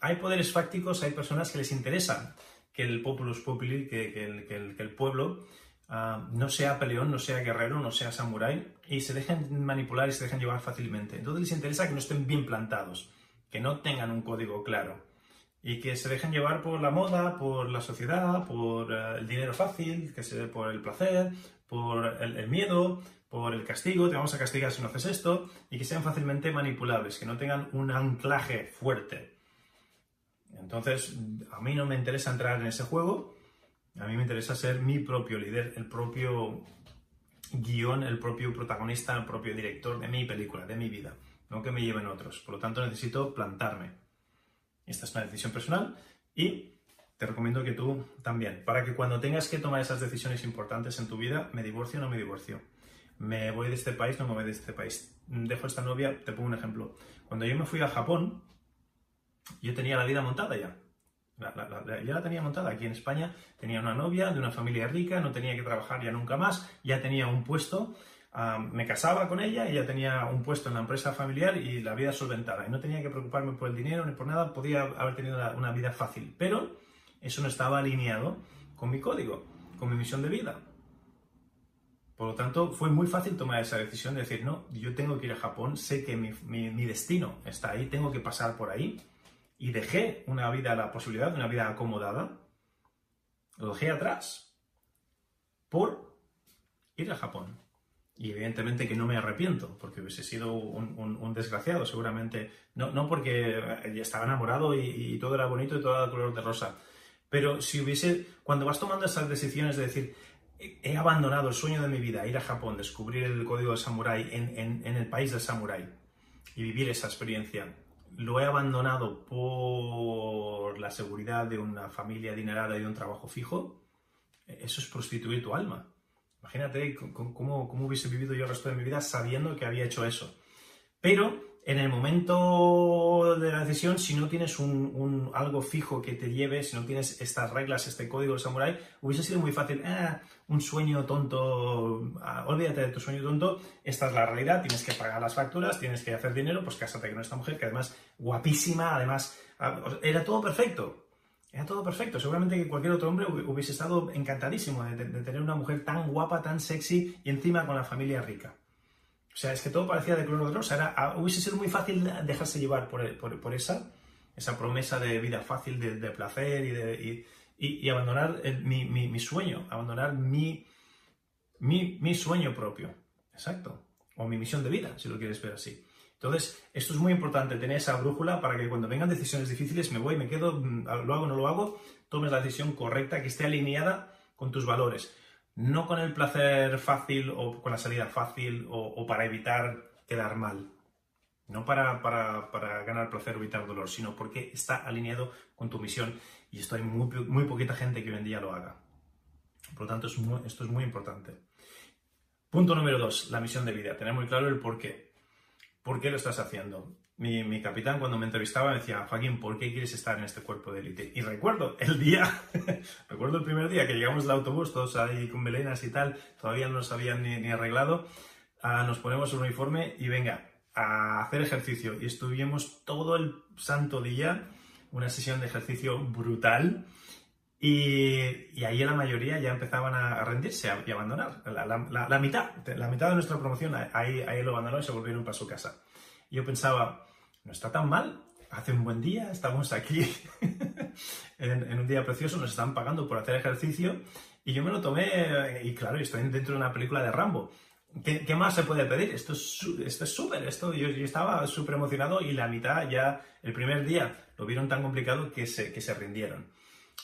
hay poderes fácticos, hay personas que les interesa que el populus populi, que, que, el, pueblo no sea peleón, no sea guerrero, no sea samurái y se dejen manipular y se dejen llevar fácilmente. Entonces les interesa que no estén bien plantados, que no tengan un código claro y que se dejen llevar por la moda, por la sociedad, por eh, el dinero fácil, que se, por el placer, por el miedo, por el castigo, te vamos a castigar si no haces esto, y que sean fácilmente manipulables, que no tengan un anclaje fuerte. Entonces, a mí no me interesa entrar en ese juego, a mí me interesa ser mi propio líder, el propio guion, el propio protagonista, el propio director de mi película, de mi vida, no que me lleven otros. Por lo tanto, necesito plantarme. Esta es una decisión personal y te recomiendo que tú también, para que cuando tengas que tomar esas decisiones importantes en tu vida, me divorcio o no me divorcio me voy de este país, no me voy de este país. Dejo esta novia, te pongo un ejemplo. Cuando yo me fui a Japón, yo tenía la vida montada ya. ya la tenía montada. Aquí en España tenía una novia de una familia rica, no tenía que trabajar ya nunca más, ya tenía un puesto, me casaba con ella ya tenía un puesto en la empresa familiar y la vida solventada. Y no tenía que preocuparme por el dinero ni por nada, podía haber tenido una vida fácil. Pero eso no estaba alineado con mi código, con mi misión de vida. Por lo tanto, fue muy fácil tomar esa decisión de decir, no, yo tengo que ir a Japón, sé que mi, destino está ahí, tengo que pasar por ahí. Y dejé una vida, la posibilidad de una vida acomodada, lo dejé atrás por ir a Japón. Y evidentemente que no me arrepiento, porque hubiese sido un, desgraciado, seguramente. No, no, porque ya estaba enamorado y, y, todo era bonito y todo era color de rosa. Pero si hubiese, cuando vas tomando esas decisiones de decir, he abandonado el sueño de mi vida, ir a Japón, descubrir el código de samurái en, el país del samurái y vivir esa experiencia. Lo he abandonado por la seguridad de una familia adinerada y de un trabajo fijo. Eso es prostituir tu alma. Imagínate cómo, cómo hubiese vivido yo el resto de mi vida sabiendo que había hecho eso. Pero en el momento de la decisión, si no tienes un, algo fijo que te lleve, si no tienes estas reglas, este código de samurái, hubiese sido muy fácil, ah, un sueño tonto, ah, olvídate de tu sueño tonto, esta es la realidad, tienes que pagar las facturas, tienes que hacer dinero, pues cásate con esta mujer, que además guapísima, además, ah, era todo perfecto. Era todo perfecto. Seguramente que cualquier otro hombre hubiese estado encantadísimo de tener una mujer tan guapa, tan sexy y encima con la familia rica. O sea, es que todo parecía de color de rosa. Era, ah, hubiese sido muy fácil dejarse llevar por, esa, esa promesa de vida fácil, de, placer y, de, y, abandonar mi, sueño, abandonar mi, mi, sueño propio. Exacto. O mi misión de vida, si lo quieres ver así. Entonces, esto es muy importante, tener esa brújula para que cuando vengan decisiones difíciles, me voy, me quedo, mm, lo hago, no lo hago, tomes la decisión correcta, que esté alineada con tus valores no con el placer fácil o con la salida fácil o, para evitar quedar mal. No para, ganar placer o evitar dolor, sino porque está alineado con tu misión y esto hay muy, muy poquita gente que hoy en día lo haga. Por lo tanto, esto es muy importante. Punto número dos, la misión de vida. Tener muy claro el por qué. ¿Por qué lo estás haciendo? mi, capitán cuando me entrevistaba me decía, Joaquín, ¿por qué quieres estar en este cuerpo de élite? Y recuerdo el día, recuerdo el primer día que llegamos al autobús, todos ahí con melenas y tal, todavía no nos habían ni, arreglado, ah, nos ponemos el uniforme y venga, a hacer ejercicio y estuvimos todo el santo día, una sesión de ejercicio brutal. Y, ahí la mayoría ya empezaban a rendirse y abandonar. La, mitad, la mitad de nuestra promoción ahí, ahí lo abandonaron y se volvieron para su casa. Y yo pensaba, no está tan mal, hace un buen día, estamos aquí en, un día precioso, nos están pagando por hacer ejercicio y yo me lo tomé y claro, estoy dentro de una película de Rambo. ¿Qué, más se puede pedir? Esto es esto es súper, esto yo, estaba súper emocionado y la mitad ya el primer día lo vieron tan complicado que se, que se rindieron.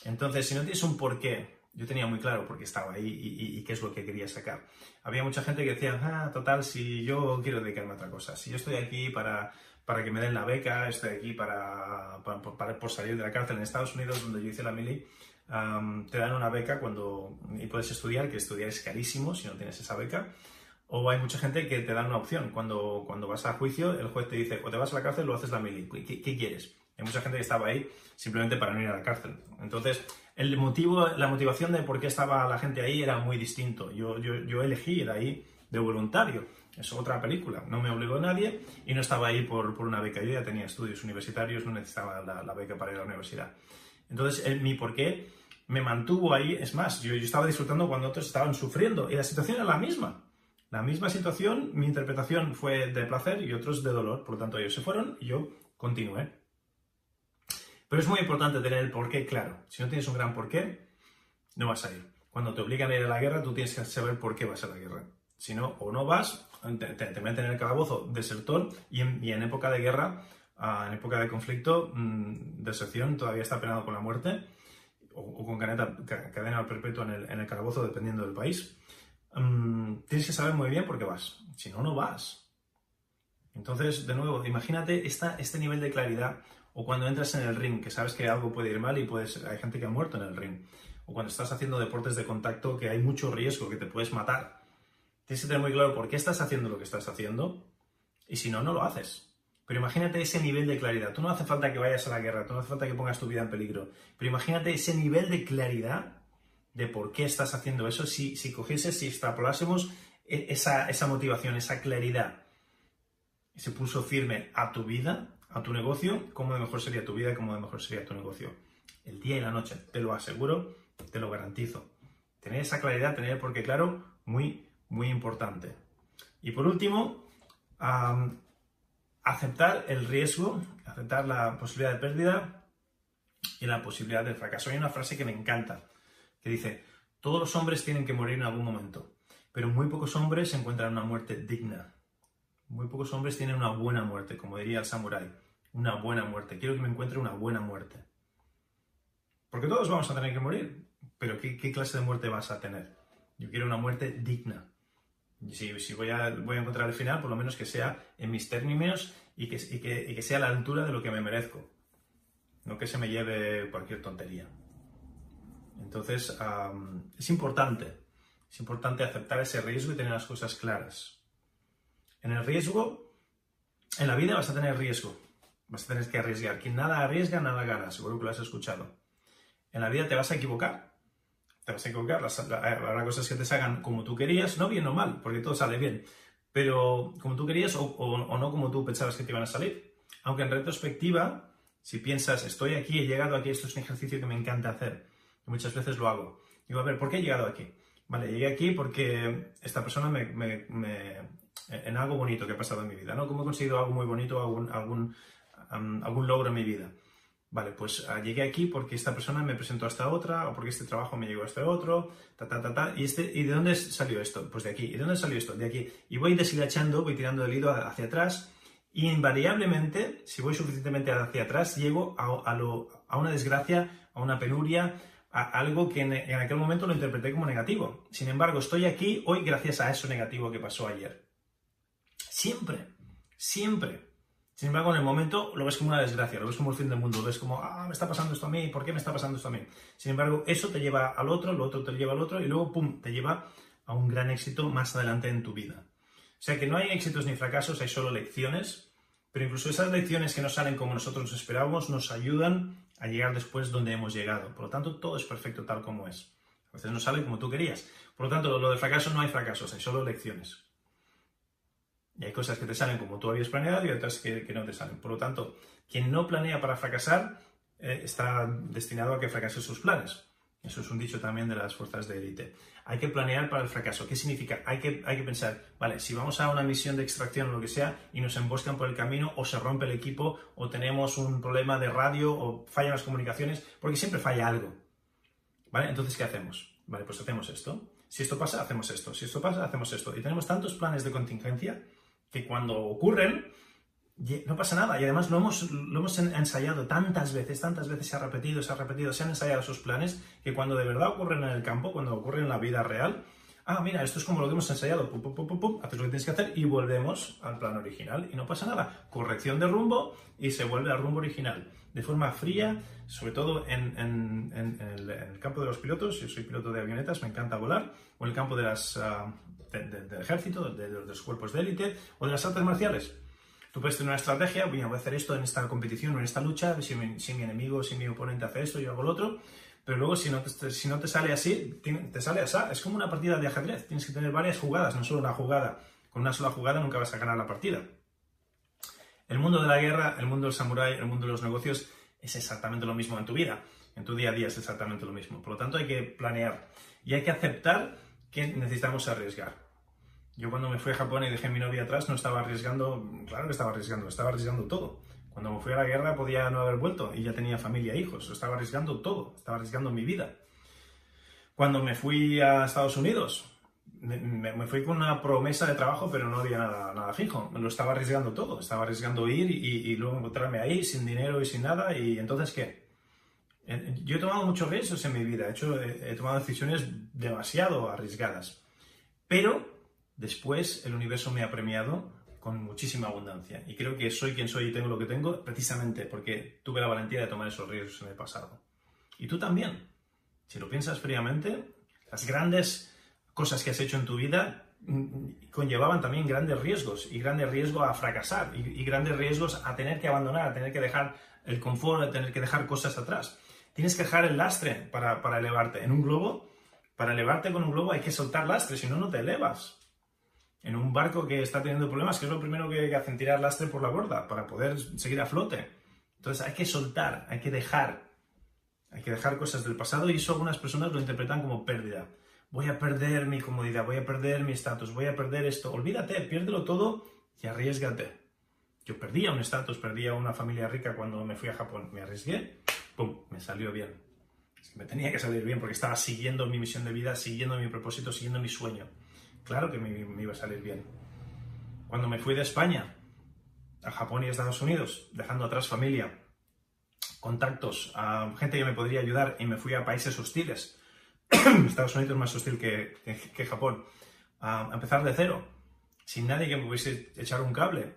Entonces, si no tienes un porqué, yo tenía muy claro por qué estaba ahí y, y, qué es lo que quería sacar. Había mucha gente que decía, ah, total, si yo quiero dedicarme a otra cosa, si yo estoy aquí para para que me den la beca, estoy aquí para, para, por salir de la cárcel en Estados Unidos, donde yo hice la mili, te dan una beca cuando y puedes estudiar, que estudiar es carísimo si no tienes esa beca. O hay mucha gente que te dan una opción. Cuando, cuando vas a juicio, el juez te dice, o te vas a la cárcel o haces la mili. ¿Qué, qué quieres? Hay mucha gente que estaba ahí simplemente para no ir a la cárcel. Entonces, el motivo, la motivación de por qué estaba la gente ahí era muy distinto. Yo, yo, yo elegí ir ahí de voluntario. Es otra película, no me obligó nadie y no estaba ahí por, por una beca. Yo ya tenía estudios universitarios, no necesitaba la, beca para ir a la universidad. Entonces, el, mi por qué me mantuvo ahí, es más, yo, yo estaba disfrutando cuando otros estaban sufriendo y la situación era la misma. La misma situación, mi interpretación fue de placer y otros de dolor, por lo tanto ellos se fueron y yo continué. Pero es muy importante tener el porqué claro. Si no tienes un gran porqué, no vas a ir. Cuando te obligan a ir a la guerra, tú tienes que saber por qué vas a la guerra. Si no, o no vas, te, meten en el calabozo desertor y en, en época de guerra, ah, en época de conflicto, mmm, deserción todavía está penado con la muerte o, con cadena, cadena perpetua en el, en el, calabozo, dependiendo del país. Mm, tienes que saber muy bien por qué vas. Si no, no vas. Entonces, de nuevo, imagínate esta, este nivel de claridad o cuando entras en el ring, que sabes que algo puede ir mal y puedes, hay gente que ha muerto en el ring. O cuando estás haciendo deportes de contacto que hay mucho riesgo, que te puedes matar Tienes que tener muy claro por qué estás haciendo lo que estás haciendo y si no, no lo haces. Pero imagínate ese nivel de claridad. Tú no hace falta que vayas a la guerra, tú no hace falta que pongas tu vida en peligro. Pero imagínate ese nivel de claridad de por qué estás haciendo eso si, si cogieses, si extrapolásemos e, esa, esa motivación, esa claridad, ese pulso firme a tu vida, a tu negocio, cómo de mejor sería tu vida y cómo de mejor sería tu negocio. El día y la noche, te lo aseguro, te lo garantizo. Tener esa claridad, tener porque claro, muy, muy importante. Y por último, aceptar el riesgo, aceptar la posibilidad de pérdida y la posibilidad de fracaso. Hay una frase que me encanta, que dice, todos los hombres tienen que morir en algún momento, pero muy pocos hombres encuentran una muerte digna. Muy pocos hombres tienen una buena muerte, como diría el samurái. Una buena muerte. Quiero que me encuentre una buena muerte. Porque todos vamos a tener que morir, pero ¿qué, clase de muerte vas a tener? Yo quiero una muerte digna. Si, si voy, a, voy a encontrar el final, por lo menos que sea en mis términos y que, y que, y que sea a la altura de lo que me merezco. No que se me lleve cualquier tontería. Entonces, es importante, es importante aceptar ese riesgo y tener las cosas claras. En el riesgo, en la vida vas a tener riesgo, vas a tener que arriesgar. Quien nada arriesga, nada gana, seguro que lo has escuchado. En la vida te vas a equivocar, te vas a equivocar, habrá cosas que te salgan como tú querías, no bien o mal, porque todo sale bien, pero como tú querías o, no como tú pensabas que te iban a salir. Aunque en retrospectiva, si piensas, estoy aquí, he llegado aquí, esto es un ejercicio que me encanta hacer, y muchas veces lo hago. Digo, a ver, ¿por qué he llegado aquí? Vale, llegué aquí porque esta persona me, me, en algo bonito que ha pasado en mi vida, ¿no? ¿Cómo he conseguido algo muy bonito, algún, algún, algún logro en mi vida? Vale, pues ah, llegué aquí porque esta persona me presentó a esta otra, o porque este trabajo me llegó a este otro, ta, ta, ta, ta. ¿Y, este, ¿Y de dónde salió esto? Pues de aquí. ¿Y de dónde salió esto? De aquí. Y voy deshilachando, voy tirando el hilo hacia atrás, y invariablemente, si voy suficientemente hacia atrás, llego a, una desgracia, a una penuria, a algo que en aquel momento lo interpreté como negativo. Sin embargo, estoy aquí hoy gracias a eso negativo que pasó ayer. Siempre, siempre. Sin embargo, en el momento lo ves como una desgracia, lo ves como el fin del mundo, lo ves como, ah, me está pasando esto a mí, ¿por qué me está pasando esto a mí? Sin embargo, eso te lleva al otro, lo otro te lleva al otro y luego, pum, te lleva a un gran éxito más adelante en tu vida. O sea que no hay éxitos ni fracasos, hay solo lecciones, pero incluso esas lecciones que no salen como nosotros esperábamos nos ayudan a llegar después donde hemos llegado. Por lo tanto, todo es perfecto tal como es. A veces no sale como tú querías. Por lo tanto, lo de fracaso no hay fracasos, hay solo lecciones. Y hay cosas que te salen como tú habías planeado y otras que, no te salen. Por lo tanto, quien no planea para fracasar eh, está destinado a que fracase sus planes. Eso es un dicho también de las fuerzas de élite. Hay que planear para el fracaso. ¿Qué significa? Hay que, hay que pensar, vale, si vamos a una misión de extracción o lo que sea y nos emboscan por el camino o se rompe el equipo o tenemos un problema de radio o fallan las comunicaciones, porque siempre falla algo. ¿Vale? Entonces, ¿qué hacemos? Vale, pues hacemos esto. Si esto pasa, hacemos esto. Si esto pasa, hacemos esto. Y tenemos tantos planes de contingencia que cuando ocurren, no pasa nada. Y además lo hemos, lo hemos ensayado tantas veces, tantas veces se ha repetido, se ha repetido, se han ensayado esos planes, que cuando de verdad ocurren en el campo, cuando ocurren en la vida real, ah, mira, esto es como lo que hemos ensayado, pum, pum, pum, pum, haces lo que tienes que hacer y volvemos al plan original. Y no pasa nada. Corrección de rumbo y se vuelve al rumbo original. De forma fría, sobre todo en, el, campo de los pilotos, yo soy piloto de avionetas, me encanta volar, o en el campo de las, ah, del ejército, de, los cuerpos de élite, o de las artes marciales Tú puedes tener una estrategia, voy a hacer esto en esta competición o en esta lucha, si mi, enemigo, si mi oponente hace esto, yo hago lo otro, pero luego si no te sale así, te sale así. Es como una partida de ajedrez, tienes que tener varias jugadas, no solo una jugada. Con una sola jugada nunca vas a ganar la partida. El mundo de la guerra, el mundo del samurái, el mundo de los negocios es exactamente lo mismo en tu vida. En tu día a día es exactamente lo mismo. Por lo tanto, hay que planear y hay que aceptar que necesitamos arriesgar. Yo cuando me fui a Japón y dejé mi novia atrás no estaba arriesgando, claro que estaba arriesgando, estaba arriesgando todo. Cuando me fui a la guerra podía no haber vuelto y ya tenía familia e hijos, estaba arriesgando todo, estaba arriesgando mi vida. Cuando me fui a Estados Unidos, me, fui con una promesa de trabajo, pero no había nada, nada fijo. Lo estaba arriesgando todo. Estaba arriesgando ir y, luego encontrarme ahí sin dinero y sin nada. ¿Y entonces qué? Yo he tomado muchos riesgos en mi vida. He, hecho, he tomado decisiones demasiado arriesgadas. Pero Después, el universo me ha premiado con muchísima abundancia. Y creo que soy quien soy y tengo lo que tengo precisamente porque tuve la valentía de tomar esos riesgos en el pasado. Y tú también. Si lo piensas fríamente, las grandes cosas que has hecho en tu vida mm, conllevaban también grandes riesgos y grandes riesgos a fracasar y, grandes riesgos a tener que abandonar, a tener que dejar el confort, a tener que dejar cosas atrás. Tienes que dejar el lastre para, para elevarte. En un globo, para elevarte con un globo hay que soltar lastre, si no, no te elevas en un barco que está teniendo problemas, que es lo primero que hacen tirar lastre por la borda para poder seguir a flote. Entonces hay que soltar, hay que dejar, hay que dejar cosas del pasado y eso algunas personas lo interpretan como pérdida. Voy a perder mi comodidad, voy a perder mi estatus, voy a perder esto. Olvídate, piérdelo todo y arriesgate. Yo perdía un estatus, perdía una familia rica cuando me fui a Japón. Me arriesgué, ¡pum! Me salió bien. me tenía que salir bien porque estaba siguiendo mi misión de vida, siguiendo mi propósito, siguiendo mi sueño. Claro que me, iba a salir bien. Cuando me fui de España a Japón y Estados Unidos, dejando atrás familia, contactos, a gente que me podría ayudar y me fui a países hostiles, Estados Unidos es más hostil que, que, Japón, a empezar de cero, sin nadie que me pudiese echar un cable.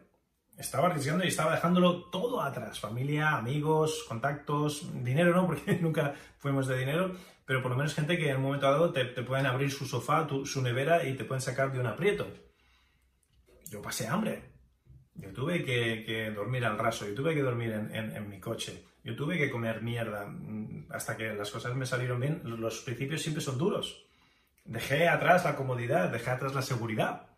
Estaba arriesgando y estaba dejándolo todo atrás. Familia, amigos, contactos, dinero no, porque nunca fuimos de dinero, pero por lo menos gente que en un momento dado te, pueden abrir su sofá, su nevera y te pueden sacar de un aprieto. Yo pasé hambre. Yo tuve que, dormir al raso, yo tuve que dormir en, mi coche, yo tuve que comer mierda mm, hasta que las cosas me salieron bien. Los principios siempre son duros. Dejé atrás la comodidad, dejé atrás la seguridad.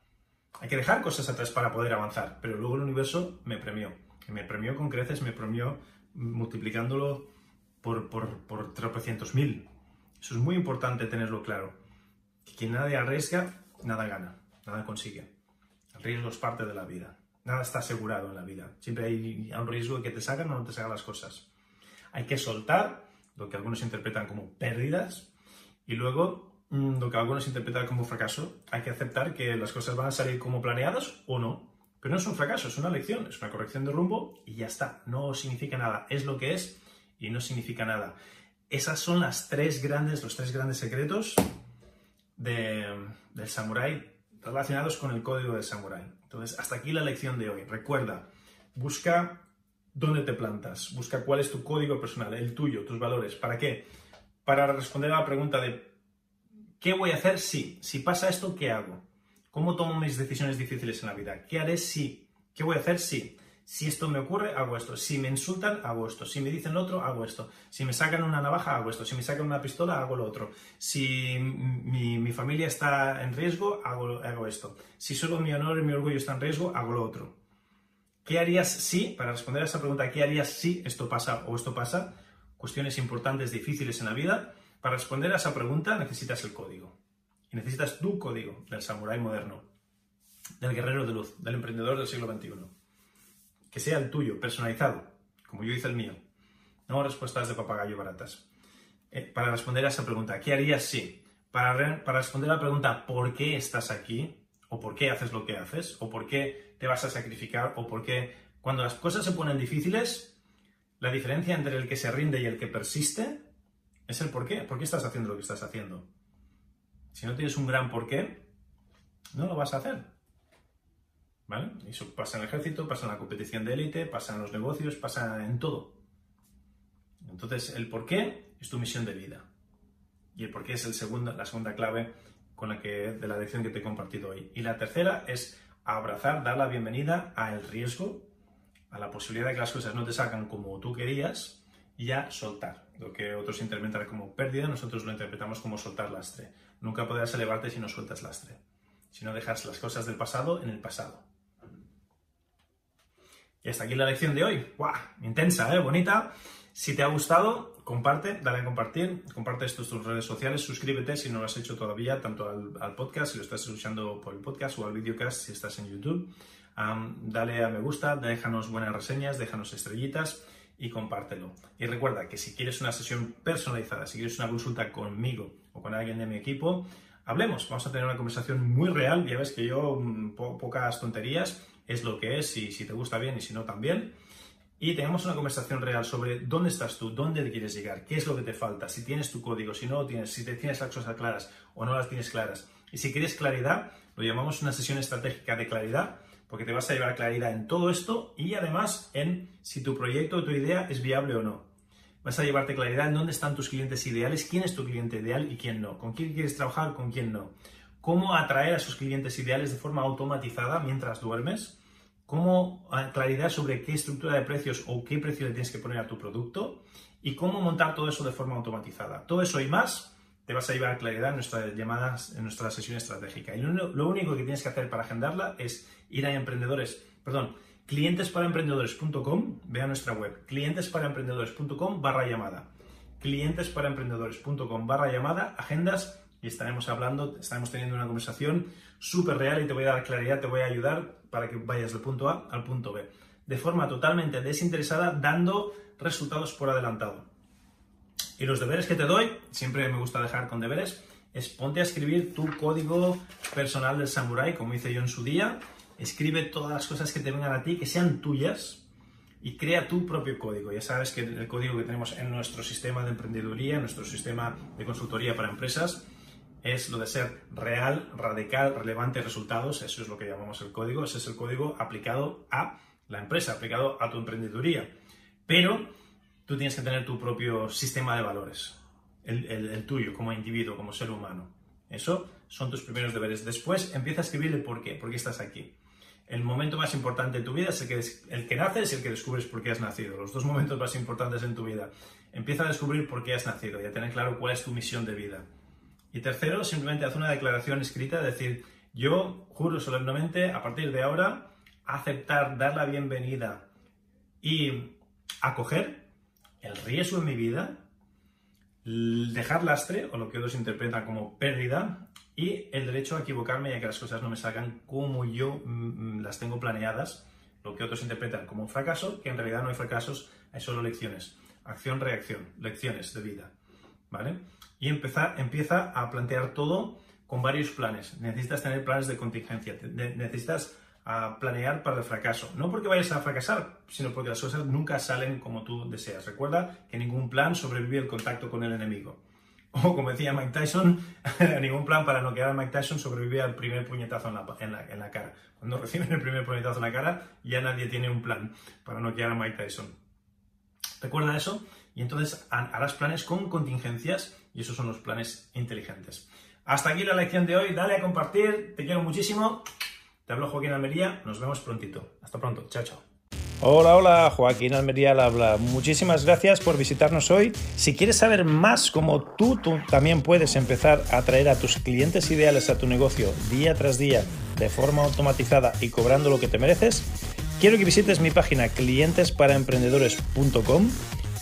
Hay que dejar cosas atrás para poder avanzar, pero luego el universo me premió. me premió con creces, me premió multiplicándolo por, por, por tropecientos mil. Eso es muy importante tenerlo claro. Que quien nadie arriesga, nada gana, nada consigue. El riesgo es parte de la vida. Nada está asegurado en la vida. Siempre hay un riesgo de que te salgan o no te salgan las cosas. Hay que soltar lo que algunos interpretan como pérdidas y luego mm, lo que algunos interpretan como fracaso. Hay que aceptar que las cosas van a salir como planeadas o no. Pero no es un fracaso, es una lección, es una corrección de rumbo y ya está. No significa nada. Es lo que es y no significa nada. Esas son las tres grandes, los tres grandes secretos del samurái relacionados con el código del samurái. Entonces, hasta aquí la lección de hoy. Recuerda, busca dónde te plantas, busca cuál es tu código personal, el tuyo, tus valores. ¿Para qué? Para responder a la pregunta de ¿qué voy a hacer si? Si pasa esto, ¿qué hago? ¿Cómo tomo mis decisiones difíciles en la vida? ¿Qué haré si? ¿Qué voy a hacer si? Si esto me ocurre, hago esto. Si me insultan, hago esto. Si me dicen lo otro, hago esto. Si me sacan una navaja, hago esto. Si me sacan una pistola, hago lo otro. Si mi, familia está en riesgo, hago, hago esto. Si solo mi honor y mi orgullo están en riesgo, hago lo otro. ¿Qué harías si, para responder a esa pregunta, ¿qué harías si esto pasa o esto pasa? Cuestiones importantes, difíciles en la vida. Para responder a esa pregunta necesitas el código. Y necesitas tu código del samurái moderno, del guerrero de luz, del emprendedor del siglo XXI que sea el tuyo, personalizado, como yo hice el mío. No respuestas de papagayo baratas. Eh, para responder a esa pregunta, ¿qué harías si? Para, para responder a la pregunta, ¿por qué estás aquí? ¿O por qué haces lo que haces? ¿O por qué te vas a sacrificar? ¿O por qué cuando las cosas se ponen difíciles, la diferencia entre el que se rinde y el que persiste es el por qué. ¿Por qué estás haciendo lo que estás haciendo? Si no tienes un gran por qué, no lo vas a hacer. ¿Vale? Eso pasa en el ejército, pasa en la competición de élite, pasa en los negocios, pasa en todo. Entonces, el por qué es tu misión de vida. Y el por qué es la segunda clave con la que, de la lección que te he compartido hoy. Y la tercera es abrazar, dar la bienvenida al riesgo, a la posibilidad de que las cosas no te salgan como tú querías y ya soltar. Lo que otros interpretan como pérdida, nosotros lo interpretamos como soltar lastre. Nunca podrás elevarte si no sueltas lastre. Si no dejas las cosas del pasado en el pasado. Y hasta aquí la lección de hoy. ¡Guau! Intensa, ¿eh? Bonita. Si te ha gustado, comparte, dale a compartir, comparte esto en tus redes sociales, suscríbete si no lo has hecho todavía, tanto al, podcast, si lo estás escuchando por el podcast, o al videocast si estás en YouTube. dale a me gusta, déjanos buenas reseñas, déjanos estrellitas y compártelo. Y recuerda que si quieres una sesión personalizada, si quieres una consulta conmigo o con alguien de mi equipo, hablemos, vamos a tener una conversación muy real, ya ves que yo mm, pocas tonterías es lo que es, y si te gusta bien y si no también. Y tengamos una conversación real sobre dónde estás tú, dónde quieres llegar, qué es lo que te falta, si tienes tu código, si no lo tienes, si te tienes las cosas claras o no las tienes claras. Y si quieres claridad, lo llamamos una sesión estratégica de claridad, porque te vas a llevar claridad en todo esto y además en si tu proyecto o tu idea es viable o no. Vas a llevarte claridad en dónde están tus clientes ideales, quién es tu cliente ideal y quién no, con quién quieres trabajar, con quién no. Cómo atraer a sus clientes ideales de forma automatizada mientras duermes cómo ah, claridad sobre qué estructura de precios o qué precio le tienes que poner a tu producto y cómo montar todo eso de forma automatizada. Todo eso y más te vas a llevar claridad en nuestras llamadas, en nuestra sesión estratégica. Y lo, único que tienes que hacer para agendarla es ir a emprendedores, perdón, clientesparaemprendedores.com, ve a nuestra web, clientesparaemprendedores.com barra llamada, clientesparaemprendedores.com barra llamada, agendas y estaremos hablando, estaremos teniendo una conversación súper real y te voy a dar claridad, te voy a ayudar para que vayas del punto A al punto B, de forma totalmente desinteresada, dando resultados por adelantado. Y los deberes que te doy, siempre me gusta dejar con deberes, es ponte a escribir tu código personal del samurai, como hice yo en su día, escribe todas las cosas que te vengan a ti, que sean tuyas, y crea tu propio código. Ya sabes que el código que tenemos en nuestro sistema de emprendeduría, en nuestro sistema de consultoría para empresas, es lo de ser real, radical, relevante, resultados, eso es lo que llamamos el código, ese es el código aplicado a la empresa, aplicado a tu emprendeduría. Pero tú tienes que tener tu propio sistema de valores, el, tuyo como individuo, como ser humano. Eso son tus primeros deberes. Después empieza a escribir el por qué, por qué estás aquí. El momento más importante de tu vida es el que, el que naces y el que descubres por qué has nacido. Los dos momentos más importantes en tu vida. Empieza a descubrir por qué has nacido y a tener claro cuál es tu misión de vida. Y tercero, simplemente haz una declaración escrita, es decir, yo juro solemnemente a partir de ahora aceptar, dar la bienvenida y acoger el riesgo en mi vida, dejar lastre o lo que otros interpretan como pérdida y el derecho a equivocarme y a que las cosas no me salgan como yo mm, mm, las tengo planeadas, lo que otros interpretan como un fracaso, que en realidad no hay fracasos, hay solo lecciones. Acción-reacción, lecciones de vida. Y empieza, empieza a plantear todo con varios planes. Necesitas tener planes de contingencia, necesitas ah, planear para el fracaso. No porque vayas a fracasar, sino porque las cosas nunca salen como tú deseas. Recuerda que ningún plan sobrevive el contacto con el enemigo. O como decía Mike Tyson, ningún plan para no quedar a Mike Tyson sobrevive al primer puñetazo en la, en, la, cara. Cuando reciben el primer puñetazo en la cara, ya nadie tiene un plan para no quedar a Mike Tyson. Recuerda eso y entonces harás planes con contingencias y esos son los planes inteligentes. Hasta aquí la lección de hoy, dale a compartir, te quiero muchísimo. Te hablo Joaquín Almería, nos vemos prontito. Hasta pronto, chao, chao. Hola, hola, Joaquín Almería habla. Muchísimas gracias por visitarnos hoy. Si quieres saber más cómo tú, tú también puedes empezar a atraer a tus clientes ideales a tu negocio día tras día de forma automatizada y cobrando lo que te mereces, quiero que visites mi página clientesparaemprendedores.com